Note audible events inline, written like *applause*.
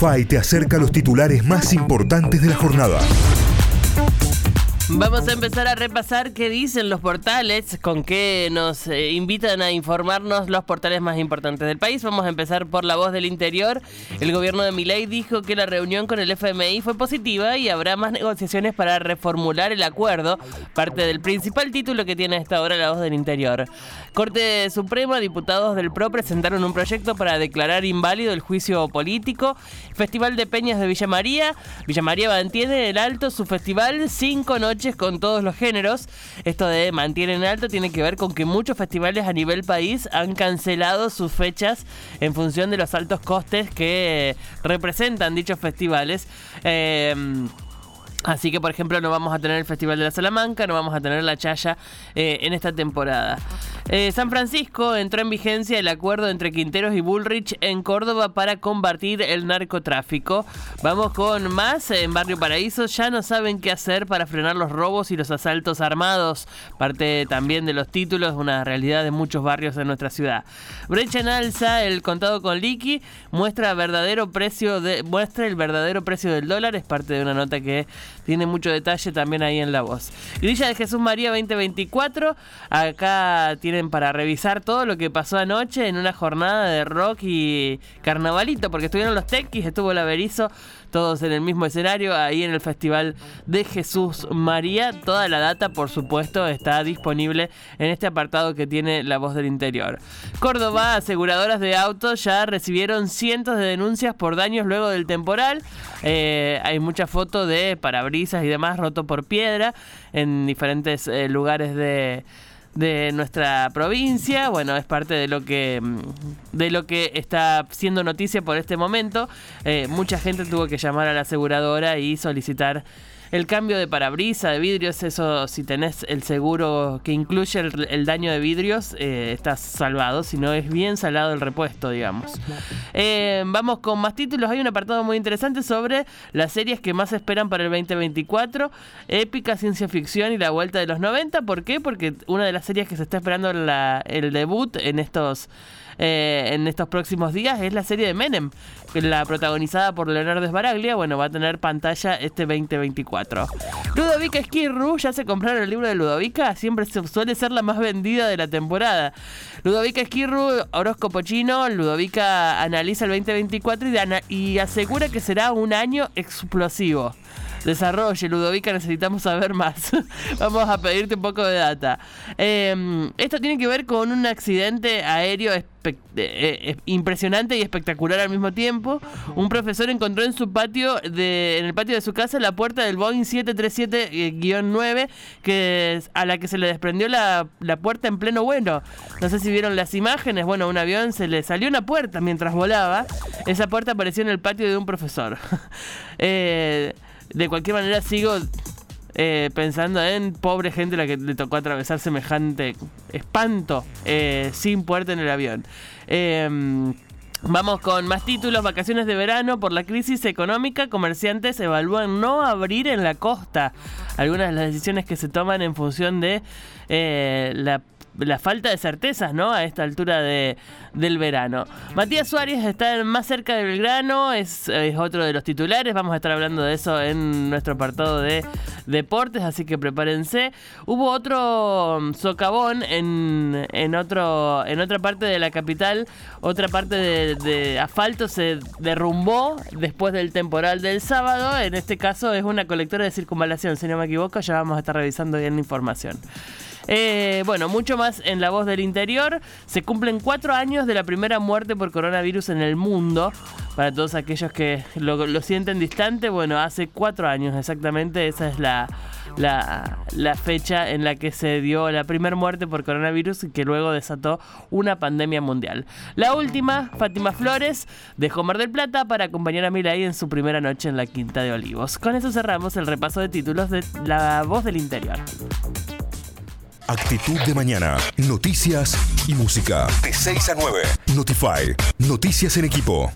Notify te acerca a los titulares más importantes de la jornada. Vamos a empezar a repasar qué dicen los portales, con qué nos eh, invitan a informarnos los portales más importantes del país. Vamos a empezar por la voz del interior. El gobierno de Milei dijo que la reunión con el FMI fue positiva y habrá más negociaciones para reformular el acuerdo, parte del principal título que tiene a esta hora la voz del interior. Corte Suprema, diputados del PRO presentaron un proyecto para declarar inválido el juicio político. Festival de Peñas de Villa María. Villa María mantiene en alto su festival cinco noches con todos los géneros. Esto de mantiene en alto tiene que ver con que muchos festivales a nivel país han cancelado sus fechas en función de los altos costes que representan dichos festivales. Eh, Así que, por ejemplo, no vamos a tener el Festival de la Salamanca, no vamos a tener la Chaya eh, en esta temporada. Eh, San Francisco entró en vigencia el acuerdo entre Quinteros y Bullrich en Córdoba para combatir el narcotráfico. Vamos con más. En Barrio Paraíso ya no saben qué hacer para frenar los robos y los asaltos armados. Parte también de los títulos, una realidad de muchos barrios de nuestra ciudad. Brecha en alza, el contado con liqui muestra verdadero precio muestra el verdadero precio del dólar. Es parte de una nota que tiene mucho detalle también ahí en la voz. Grilla de Jesús María 2024. Acá para revisar todo lo que pasó anoche en una jornada de rock y carnavalito, porque estuvieron los tequis, estuvo la Berizo, todos en el mismo escenario, ahí en el Festival de Jesús María. Toda la data, por supuesto, está disponible en este apartado que tiene la voz del interior. Córdoba, aseguradoras de autos ya recibieron cientos de denuncias por daños luego del temporal. Eh, hay muchas fotos de parabrisas y demás roto por piedra en diferentes eh, lugares de de nuestra provincia. Bueno, es parte de lo que mm, de lo que está siendo noticia por este momento. Eh, mucha gente tuvo que llamar a la aseguradora y solicitar el cambio de parabrisa, de vidrios, eso si tenés el seguro que incluye el, daño de vidrios, eh, estás salvado, si no es bien salado el repuesto, digamos. Eh, vamos con más títulos, hay un apartado muy interesante sobre las series que más esperan para el 2024, épica, ciencia ficción y la vuelta de los 90, ¿por qué? Porque una de las series que se está esperando el debut en estos eh, en estos próximos días es la serie de Menem, la protagonizada por Leonardo Sbaraglia. Bueno, va a tener pantalla este 2024. Ludovica Esquirru, ¿ya se compraron el libro de Ludovica? Siempre suele ser la más vendida de la temporada. Ludovica Esquirru, horóscopo chino, Ludovica analiza el 2024 y, y asegura que será un año explosivo desarrolle, Ludovica, necesitamos saber más. *laughs* Vamos a pedirte un poco de data. Em, esto tiene que ver con un accidente aéreo eh, eh, impresionante y espectacular al mismo tiempo. Un profesor encontró en su patio, en el patio de su casa, la puerta del Boeing 737-9, que a la que se le desprendió la, puerta en pleno vuelo. No sé si vieron las imágenes. Bueno, un avión se le salió una puerta mientras volaba. Esa puerta apareció en el patio de un profesor. *laughs* eh, de cualquier manera sigo eh, pensando en pobre gente la que le tocó atravesar semejante espanto eh, sin puerta en el avión. Em, vamos con más títulos. Vacaciones de verano. Por la crisis económica, comerciantes evalúan no abrir en la costa. Algunas de las decisiones que se toman en función de eh, la falta de certezas, ¿no? A esta altura de, del verano. Matías Suárez está más cerca del Belgrano, es, es, otro de los titulares. Vamos a estar hablando de eso en nuestro apartado de deportes, así que prepárense. Hubo otro mm, socavón en, en, otro, en otra parte de la capital, otra parte de, de asfalto se derrumbó después del temporal del sábado. En este caso es una colectora de circunvalación, si no me equivoco, ya vamos a estar revisando bien la información. Eh, bueno, mucho más en la voz del interior. Se cumplen cuatro años de la primera muerte por coronavirus en el mundo. Para todos aquellos que lo, sienten distante, bueno, hace cuatro años exactamente, esa es la, fecha en la que se dio la primera muerte por coronavirus y que luego desató una pandemia mundial. La última, Fátima Flores, dejó Mar del Plata para acompañar a Milay en su primera noche en la Quinta de Olivos. Con eso cerramos el repaso de títulos de La Voz del Interior. Actitud de mañana. Noticias y música. De 6 a 9. Notify. Noticias en equipo.